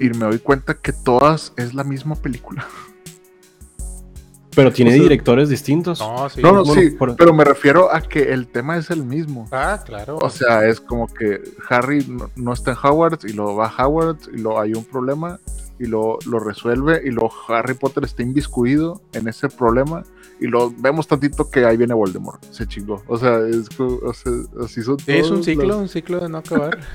Y me doy cuenta que todas es la misma película. Pero tiene O sea- directores distintos. No, sí. no, no, bueno, sí, por- pero me refiero a que el tema es el mismo. Ah, claro. O sea, es como que Harry no, no está en Hogwarts y luego va a Hogwarts y luego hay un problema y lo, lo resuelve y luego Harry Potter está inviscuido en ese problema y lo vemos tantito que ahí viene Voldemort. Se chingó. O sea, es co- o sea, así son es un ciclo, los- un ciclo de no acabar.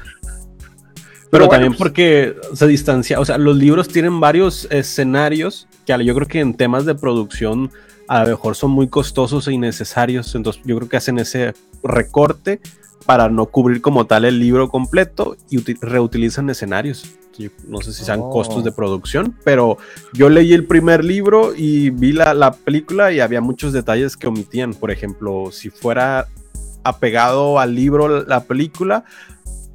Pero, bueno, también pues- porque se distancia, o sea, los libros tienen varios escenarios que yo creo que en temas de producción a lo mejor son muy costosos e innecesarios, entonces yo creo que hacen ese recorte para no cubrir como tal el libro completo y uti- reutilizan escenarios. Yo no sé si sean Oh. costos de producción, pero yo leí el primer libro y vi la, la película y había muchos detalles que omitían. Por ejemplo, si fuera apegado al libro la película,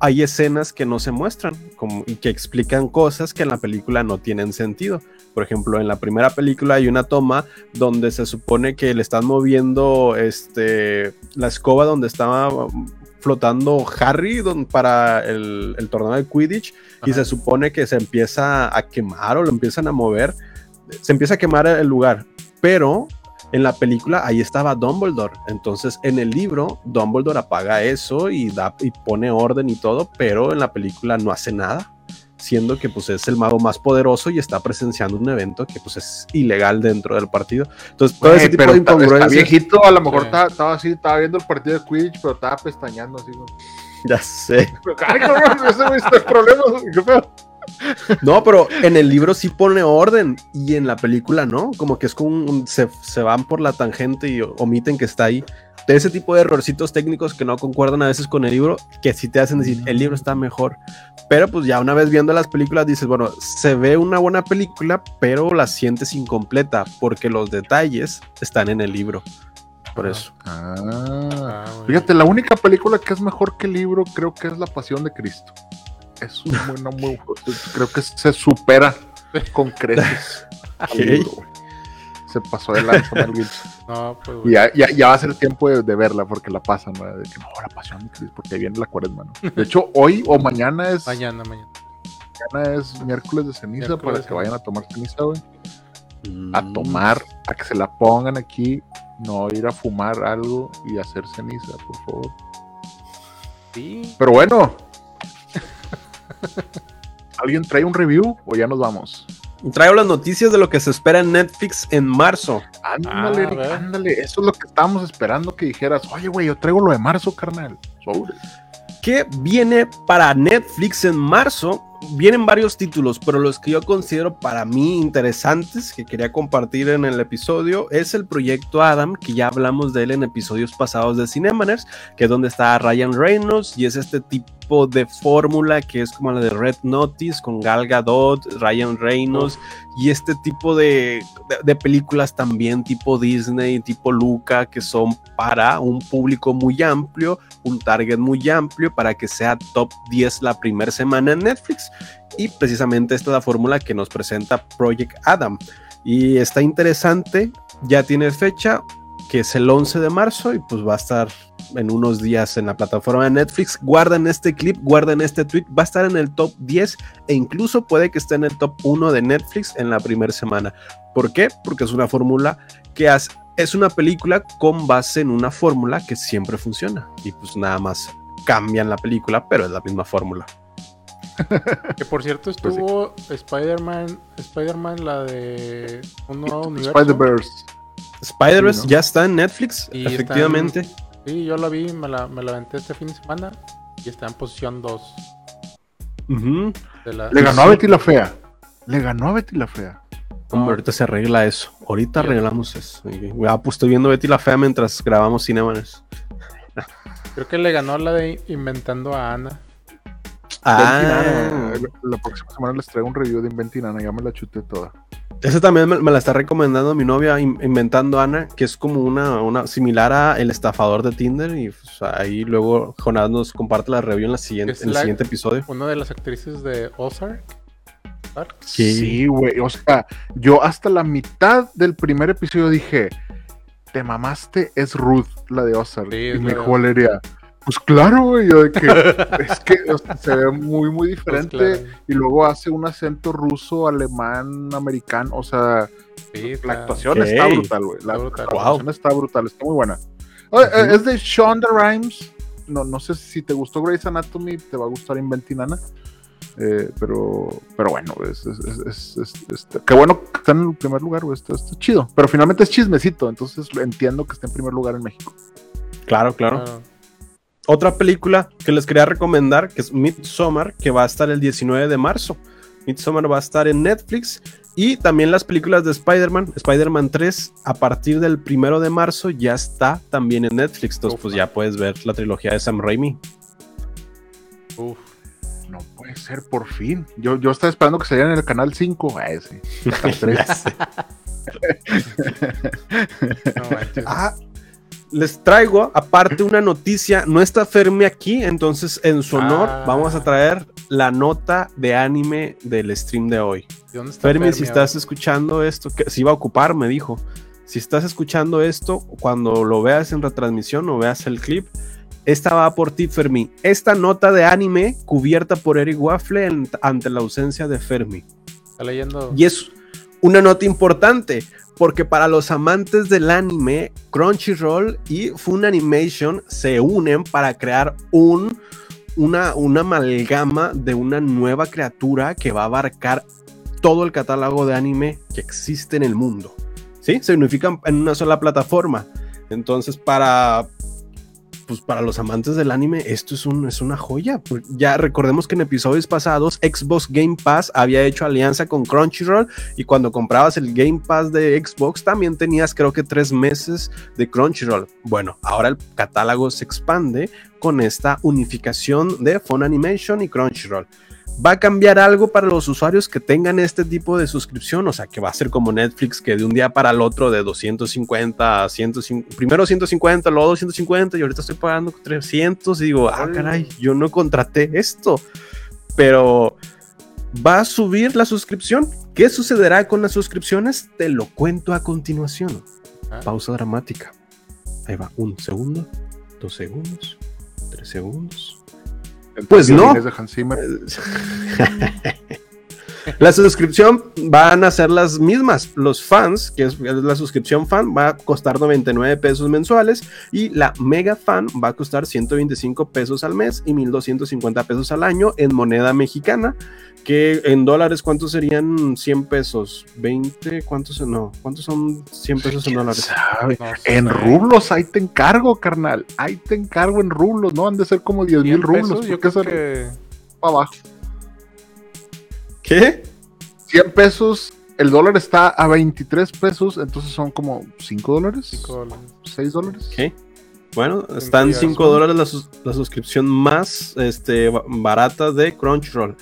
hay escenas que no se muestran como, y que explican cosas que en la película no tienen sentido. Por ejemplo, en la primera película hay una toma donde se supone que le están moviendo este, la escoba donde estaba um, flotando Harry don- para el, el torneo de Quidditch y se supone que se empieza a quemar o lo empiezan a mover. Se empieza a quemar el lugar, pero en la película ahí estaba Dumbledore. Entonces en el libro Dumbledore apaga eso y, da, y pone orden y todo, pero en la película no hace nada. Siendo que pues es el mago más poderoso y está presenciando un evento que pues es ilegal dentro del partido. Entonces todo ese tipo pero de está, está incongruencias. viejito, a lo mejor Sí. estaba, estaba así, estaba viendo el partido de Quidditch, pero estaba pestañando así. güey. Ya sé. Ay, cabrón, ese güey está en problemas. ¿Qué pedo? No, pero en el libro sí pone orden y en la película no, como que es como un, un- se, se van por la tangente y omiten que está ahí. De ese tipo de errorcitos técnicos que no concuerdan a veces con el libro, que sí te hacen decir, el libro está mejor. Pero pues ya una vez viendo las películas dices, bueno, se ve una buena película, pero la sientes incompleta porque los detalles están en el libro. Por eso. Ah. Ah, Fíjate, la única película que es mejor que el libro creo que es La Pasión de Cristo. Es un bueno, muy, creo que se supera con creces. al Ok. libro, güey. Se pasó de lanza. No, pues, Y güey. ya, ya, ya va a ser tiempo de, de verla porque la pasan, ¿no? De que no, la pasión porque ahí viene la cuaresma, ¿no? De hecho, hoy o mañana es, Mañana, mañana. mañana es miércoles de ceniza Miércoles para de que ceniza. vayan a tomar ceniza, güey. A Mm. tomar, a que se la pongan aquí, no ir a fumar algo y hacer ceniza, por favor. Sí. Pero bueno. ¿Alguien trae un review o ya nos vamos? Traigo las noticias de lo que se espera en Netflix en marzo. Ándale, Ah, ándale. Eso es lo que estábamos esperando que dijeras. Oye, güey, yo traigo lo de marzo, carnal. Sobre. que viene para Netflix en marzo. Vienen varios títulos, pero los que yo considero para mí interesantes, que quería compartir en el episodio, es el proyecto Adam, que ya hablamos de él en episodios pasados de Cinemaners, que es donde está Ryan Reynolds, y es este tipo de fórmula que es como la de Red Notice, con Gal Gadot, Ryan Reynolds, y este tipo de, de- de películas también tipo Disney, tipo Luca, que son para un público muy amplio, un target muy amplio para que sea top 10 la primera semana en Netflix. Y precisamente esta es la fórmula que nos presenta Project Adam. Y está interesante, ya tiene fecha, que es el 11 de marzo y pues va a estar en unos días en la plataforma de Netflix. Guarden este clip, guarden este tweet, va a estar en el top 10 e incluso puede que esté en el top 1 de Netflix en la primera semana. ¿Por qué? Porque es una fórmula que hace, es una película con base en una fórmula que siempre funciona y pues nada más cambian la película, pero es la misma fórmula. Que por cierto Pues sí. estuvo Spider-Man, Spider-Man, la de un nuevo universo. Spider-Verse. Spider-Verse Sí, ¿no? ya está en Netflix, Y está efectivamente. Sí, yo la vi, me la, me la aventé este fin de semana y está en posición 2 Ujú. de la... Le ganó a. Betty la Fea. Le ganó a Betty la Fea. Hombre, No, ahorita se arregla eso. Ahorita Sí. arreglamos eso. Y, ah, pues estoy viendo Betty la Fea mientras grabamos Cinemanes. Creo que le ganó la de Inventando a Ana. Ah. La próxima semana les traigo un review de Inventinana. Ya me la chuté toda. ese también me, me la está recomendando mi novia, in- inventando Ana, que es como una, una similar a El estafador de Tinder. Y pues, ahí luego Jonás nos comparte la review en, la siguiente, Es en el la- siguiente episodio. Una de las actrices de Ozark. Ozark. Sí. Sí, güey. O sea, yo hasta la mitad del primer episodio dije: Te mamaste, es Ruth, la de Ozark. Sí, y me Valeria. Pues claro, güey. Yo de que es que o sea, se ve muy, muy Pues diferente. claro. Y luego hace un acento ruso, alemán, americano. O sea, Sí, la actuación está brutal, güey. La, Está brutal. la Wow. actuación está brutal, está muy buena. Oye, eh, Es de Shonda Rhimes. No, no sé si te gustó Grey's Anatomy, te va a gustar Inventinana. Eh, pero, pero bueno, es, es- es- es- es- qué bueno que está en el primer lugar, güey. Está, está chido. Pero finalmente es chismecito, entonces entiendo que está en primer lugar en México. Claro, claro. Claro. Otra película que les quería recomendar, que es Midsommar, que va a estar el 19 de marzo. Midsommar va a estar en Netflix. Y también las películas de Spider-Man, Spider-Man 3, a partir del primero de marzo ya está también en Netflix. Entonces, pues ya puedes ver la trilogía de Sam Raimi. Uf. no puede ser, por fin. Yo, yo estaba esperando que salieran en el canal 5. Ah, ese. Canal 3. Ya sé. No manches. Ah, les traigo aparte una noticia. No está Fermi aquí, entonces en su honor Ah. vamos a traer la nota de anime del stream de hoy. ¿Y ¿Dónde está Fermi, si estás escuchando esto, que se iba a ocupar, me dijo. Si estás escuchando esto, cuando lo veas en retransmisión o veas el clip, esta va por ti, Fermi. Esta nota de anime cubierta por Eric Waffle en- ante la ausencia de Fermi. Está leyendo. Y es una nota importante, porque para los amantes del anime, Crunchyroll y Funimation se unen para crear un, una, una amalgama de una nueva criatura que va a abarcar todo el catálogo de anime que existe en el mundo. ¿Sí? Se unifican en una sola plataforma. Entonces, para, pues para los amantes del anime, esto es, un, es una joya. Pues ya recordemos que en episodios pasados, Xbox Game Pass había hecho alianza con Crunchyroll y cuando comprabas el Game Pass de Xbox también tenías creo que tres meses de Crunchyroll. Bueno, ahora el catálogo se expande con esta unificación de Phone Animation y Crunchyroll. Va a cambiar algo para los usuarios que tengan este tipo de suscripción, o sea, que va a ser como Netflix, que de un día para el otro de 250 a 150, primero 150, luego 250 y ahorita estoy pagando 300 y digo, ah, caray, yo no contraté esto, pero va a subir la suscripción. ¿Qué sucederá con las suscripciones? Te lo cuento a continuación. Ah. Pausa dramática. Ahí va, un segundo, dos segundos, tres segundos. Pues no. Violines de Hans Zimmer. La suscripción van a ser las mismas. Los fans, que es la suscripción fan, va a costar 99 pesos mensuales y la mega fan va a costar 125 pesos al mes y 1250 pesos al año en moneda mexicana. Que en dólares, ¿cuántos serían 100 pesos? ¿20? ¿Cuántos? No, ¿cuántos son 100 pesos en ¿Quién dólares? sabe? No En rublos, ahí te encargo, carnal. Ahí te encargo en rublos. No han de ser como 10 100 mil rublos. pesos, yo creo que para abajo. ¿Qué? 100 pesos. El dólar está a 23 pesos. Entonces son como 5 dólares. cinco dólares. 6 dólares. ¿Qué? Bueno, están días, 5 ¿no? dólares la, sus- la suscripción más este, ba- barata de Crunchyroll,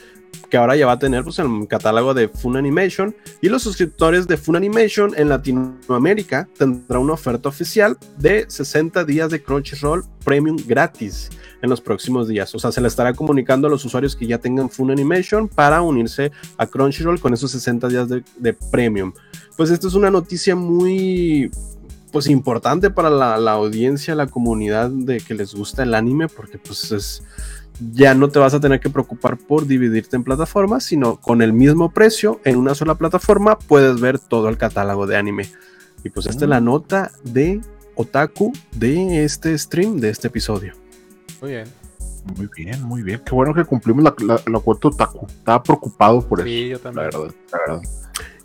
que ahora ya va a tener pues, el catálogo de Funimation. Y los suscriptores de Funimation en Latinoamérica tendrán una oferta oficial de 60 días de Crunchyroll Premium gratis en los próximos días. O sea, se le estará comunicando a los usuarios que ya tengan Funimation para unirse a Crunchyroll con esos 60 días de, de Premium. Pues esto es una noticia muy pues importante para la, la audiencia, la comunidad de que les gusta el anime, porque pues es ya no te vas a tener que preocupar por dividirte en plataformas, sino con el mismo precio en una sola plataforma puedes ver todo el catálogo de anime. Y pues esta es la nota de Otaku de este stream, de este episodio. Muy bien. Muy bien, muy bien. Qué bueno que cumplimos la, la, la cuota otaku. Estaba preocupado por Sí, yo eso. también. La verdad, la verdad.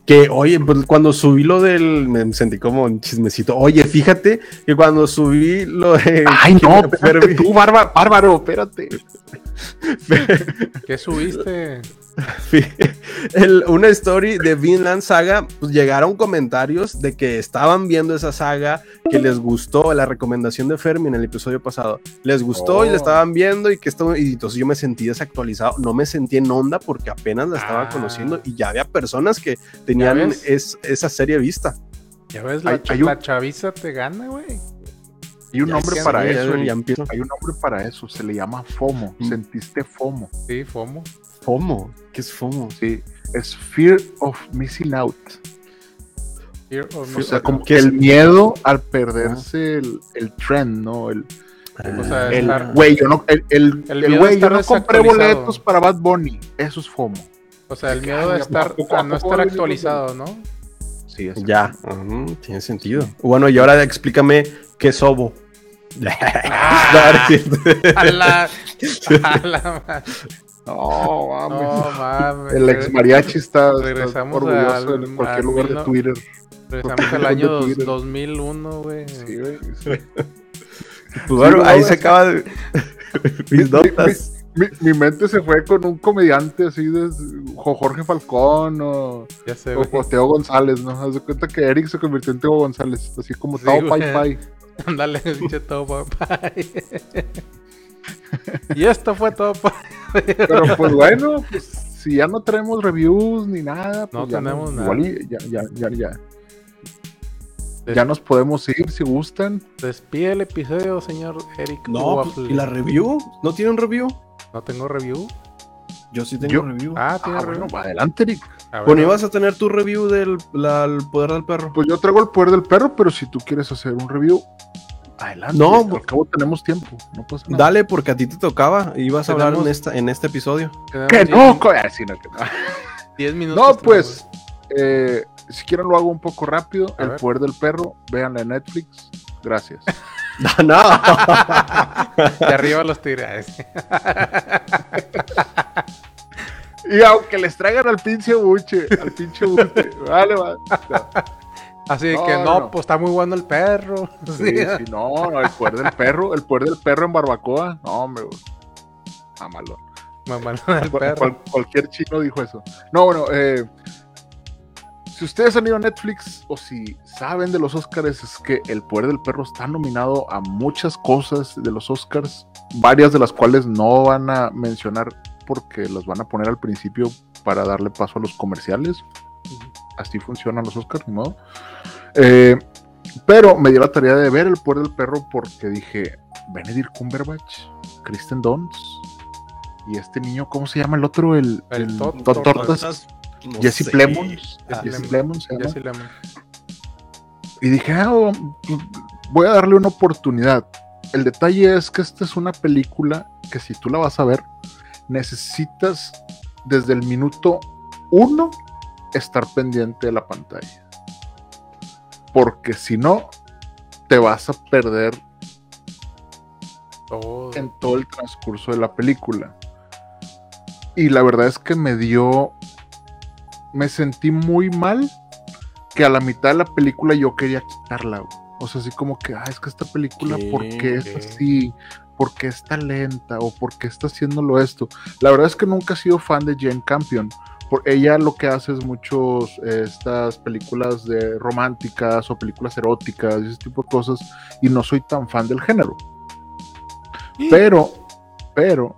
Que, oye, pues cuando subí lo del. Me sentí como un chismecito. Oye, fíjate que cuando subí lo de. Ay, no, espérate tú, bárbaro, bárbaro, espérate. ¿Qué subiste? el- una story de Vinland Saga, pues llegaron comentarios de que estaban viendo esa saga, que les gustó la recomendación de Fermi en el episodio pasado. Les gustó y Oh. la estaban viendo y que esto, y entonces yo me sentí desactualizado, no me sentí en onda porque apenas la estaba Ah. conociendo y ya había personas que tenían es- esa serie vista. Ya ves, la, Hay- cha- hay un- la chaviza te gana, güey. Hay un Ya nombre para ya- eso. ya Eric. empiezo. Hay un nombre para eso. Se le llama FOMO. Mm. Sentiste FOMO. Sí, FOMO. FOMO, ¿qué es FOMO? Sí. Es Fear of Missing Out. Fear of O sea, como que el miedo al perderse el, el trend, ¿no? El, O sea, el estar- güey, yo no, el, el, El el güey, yo no compré boletos para Bad Bunny. Eso es FOMO. O sea, el miedo de ¿a estar, a no estar actualizado, ¿no? Sí, es Ya, tiene sentido. Bueno, y ahora explícame qué es Sobo. No, no es cierto. A la, a la No, mames. No mames. el ex mariachi está, está Regresamos orgulloso al- en cualquier al lugar mil de Twitter. Regresamos al año dos- Twitter. 2001, güey. Sí, güey. sí. Pues bueno, no, ahí se acaba de... mis notas. Mi, mi mente se fue con un comediante así de Jorge Falcón o, Ya sé, o, Teo González, ¿no? Haz de cuenta que Eric se convirtió en Teo González, así como Sí, Tao. Pai Pai. Ándale, pinche todo, papá. Y esto fue todo, Pero pues bueno, pues si ya no traemos reviews ni nada, pues No ya tenemos nada. igual ya, ya, ya, ya. Des- Ya nos podemos ir si gustan. Despide el episodio, señor Eric. No, pues, Waffle. ¿y la review? ¿No tienen review? No tengo review. Yo sí tengo Yo- review. Ah, tiene Ah, review. bueno, adelante, Eric. Bueno, ibas a tener tu review del la- el poder del perro. Pues yo traigo el poder del perro, pero si tú quieres hacer un review, adelante. No, al cabo tenemos tiempo. No pasa nada. Dale, porque a ti te tocaba. Ibas a hablar en, esta, en este episodio. Que diez no, min- co- ah, sí, no, que no. 10 minutos. No, pues, eh, si quieren lo hago un poco rápido. A el ver. poder del perro, véanla en Netflix. Gracias. no. De arriba los tigres. y aunque les traigan al pinche buche, al pinche buche, vale, vale. Así No, que no, pues está muy bueno el perro. Sí, sí, no, no, el poder del perro, el poder del perro en barbacoa, no, hombre. Mamalón. Mamalón el Cual- perro. cual- cualquier chino dijo eso. No, bueno, eh, si ustedes han ido a Netflix o si saben de los Oscars, es que El Poder del Perro está nominado a muchas cosas de los Oscars, varias de las cuales no van a mencionar porque las van a poner al principio para darle paso a los comerciales. Así funcionan los Oscars, ni modo. Eh, pero me dio la tarea de ver El Poder del Perro porque dije, Benedict Cumberbatch, Kristen Dunst y este niño, ¿cómo se llama el otro? El, El Tortas. No Jesse sé. Plemons. Ah, Jesse Lemon. Plemons. Jesse Lemon. Y dije, ah, oh, voy a darle una oportunidad. El detalle es que esta es una película que si tú la vas a ver, necesitas desde el minuto uno estar pendiente de la pantalla. Porque si no, te vas a perder Todo. en todo el transcurso de la película. Y la verdad es que me dio. Me sentí muy mal que a la mitad de la película yo quería quitarla. güey. O sea, así como que, ah, es que esta película, ¿Qué? ¿por qué es así? ¿Por qué está lenta? ¿O por qué está haciéndolo esto? La verdad es que nunca he sido fan de Jane Campion. Por ella lo que hace es muchos eh, estas películas de románticas o películas eróticas y ese tipo de cosas. Y no soy tan fan del género. Pero, pero,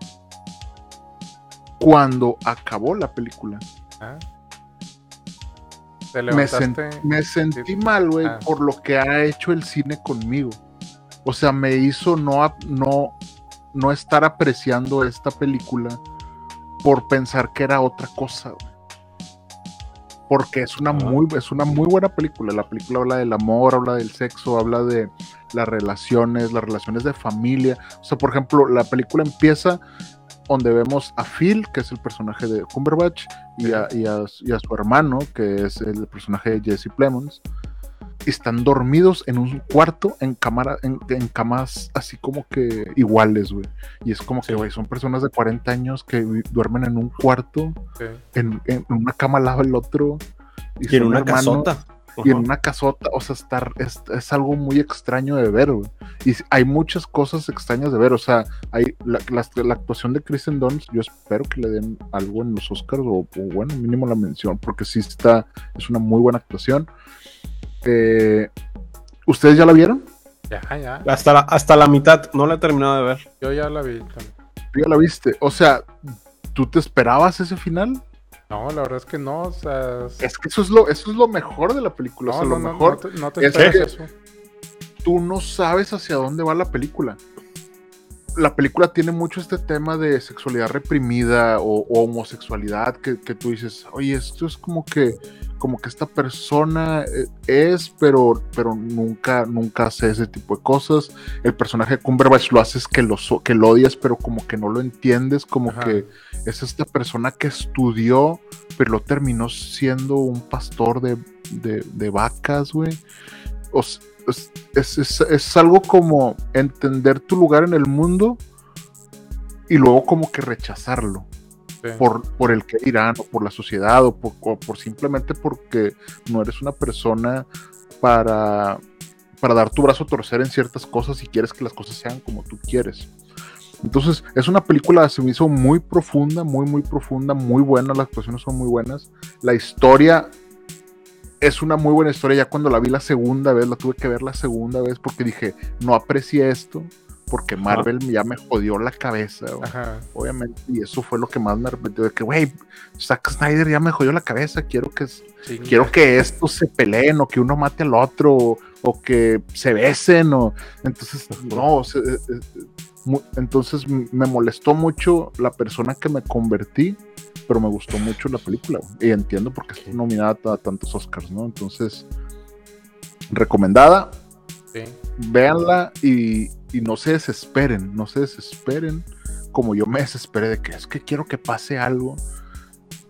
cuando acabó la película, Ah. Te me, levantaste. sen- me sentí mal, güey, Ah. por lo que ha hecho el cine conmigo. O sea, me hizo no, no, no estar apreciando esta película por pensar que era otra cosa, güey. Porque es una, muy, es una muy buena película. La película habla del amor, habla del sexo, habla de las relaciones, las relaciones de familia. O sea, por ejemplo, la película empieza donde vemos a Phil, que es el personaje de Cumberbatch, y a, y a- y a su hermano, que es el personaje de Jesse Plemons, están dormidos en un cuarto en, cámara, en, en camas así como que iguales, güey. Y es como que, güey, son personas de 40 años que duermen en un cuarto, Sí. en, en una cama al lado del otro. Y en son una hermanos, casota. Y en Ajá. una casota, o sea, estar, es, es algo muy extraño de ver, güey. Y hay muchas cosas extrañas de ver, o sea, hay la, la- la actuación de Kristen Dunst, yo espero que le den algo en los Oscars, o, o bueno, mínimo la mención, porque sí está, es una muy buena actuación. Eh, ¿Ustedes ya la vieron? Ya, ya. Hasta la, hasta la mitad. No la he terminado de ver. Yo ya la vi. también. ¿Tú ya la viste? O sea, ¿tú te esperabas ese final? No, la verdad es que no. O sea, es- Es que eso es lo, eso es lo mejor de la película, o no, sea, no, lo no, mejor no te, no te es que- eso. tú no sabes hacia dónde va la película. La película tiene mucho este tema de sexualidad reprimida o, o homosexualidad que, que tú dices, oye, esto es como que, como que esta persona eh, es, pero, pero nunca, nunca hace ese tipo de cosas. El personaje de Cumberbatch lo haces que lo, que lo odias, pero como que no lo entiendes, como Ajá. que es esta persona que estudió, pero lo terminó siendo un pastor de, de, de vacas, güey. O es, es- es- es algo como entender tu lugar en el mundo y luego como que rechazarlo Por, por el que dirán o por la sociedad o por, o por simplemente porque no eres una persona para, para dar tu brazo a torcer en ciertas cosas y quieres que las cosas sean como tú quieres. Entonces, es una película, se me hizo muy profunda, muy, muy profunda, muy buena, las actuaciones son muy buenas. La historia es una muy buena historia. Ya cuando la vi la segunda vez, la tuve que ver la segunda vez porque dije, no aprecié esto porque Marvel ya me jodió la cabeza. Ajá. obviamente, y eso fue lo que más me arrepentió de que, güey, Zack Snyder ya me jodió la cabeza, quiero que, quiero que estos se peleen, o que uno mate al otro, o, o que se besen, o entonces, no, eh, eh, mu- entonces me molestó mucho la persona que me convertí, pero me gustó mucho la película, y entiendo por qué está nominada a tantos Oscars, ¿no? Entonces, recomendada, Sí. véanla y, y no se desesperen, no se desesperen como yo me desesperé de que es que quiero que pase algo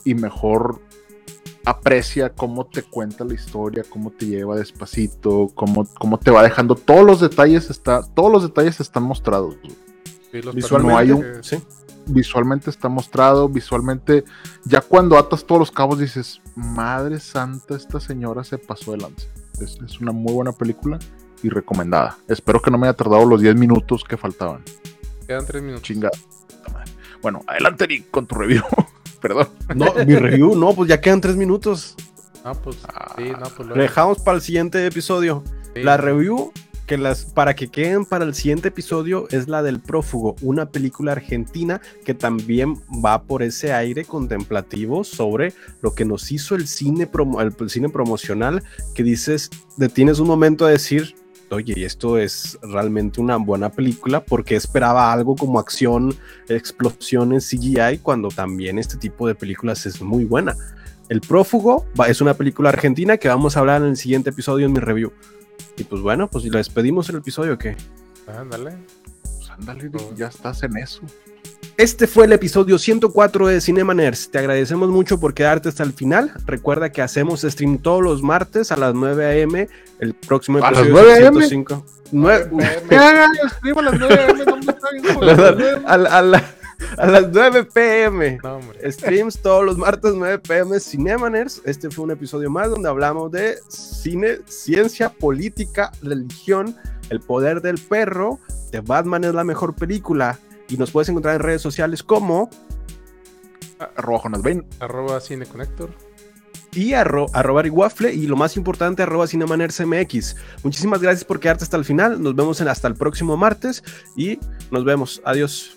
y mejor aprecia cómo te cuenta la historia, cómo te lleva despacito, cómo, cómo te va dejando todos los detalles está, todos los detalles están mostrados. güey. Sí, los Visualmente, no hay un- personajes- sí. Visualmente está mostrado, visualmente ya cuando atas todos los cabos dices, madre santa, esta señora se pasó de lanza. Es, es una muy buena película y recomendada. Espero que no me haya tardado los 10 minutos que faltaban. Quedan tres minutos. Chingada. puta madre. Bueno, adelante Nick con tu review. Perdón. No, mi review, no, pues ya quedan tres minutos. Ah, pues sí, no, pues Lo dejamos para el siguiente episodio. Sí. La review que las para que queden para el siguiente episodio es la del prófugo, una película argentina que también va por ese aire contemplativo sobre lo que nos hizo el cine promo- el, el cine promocional que dices, detienes un momento a decir, oye, y esto es realmente una buena película porque esperaba algo como acción, explosiones, CGI, cuando también este tipo de películas es muy buena. El prófugo es una película argentina que vamos a hablar en el siguiente episodio en mi review. Y pues bueno, pues ¿la despedimos el episodio qué? Ándale. Pues ándale, ya estás en eso. Este fue el episodio 104 de Cinema Nerds. Te agradecemos mucho por quedarte hasta el final. Recuerda que hacemos stream todos los martes a las 9 a.m. El próximo ¿A las episodio 9 es el a.m.? 105. Nue- ¿Qué hagan? Escriban las 9 AM, a, la- a la- a las 9 p.m. No, hombre. Streams todos los martes 9 pm Cinemaners. Este fue un episodio más donde hablamos de cine, ciencia, política, religión, el poder del perro, de Batman es la mejor película y nos puedes encontrar en redes sociales como Arroba Jonas Bain. Arroba Cine Connector. y arro, arroba Waffle y lo más importante arroba Cinemaners MX. Muchísimas gracias por quedarte hasta el final. Nos vemos en, hasta el próximo martes y nos vemos. Adiós.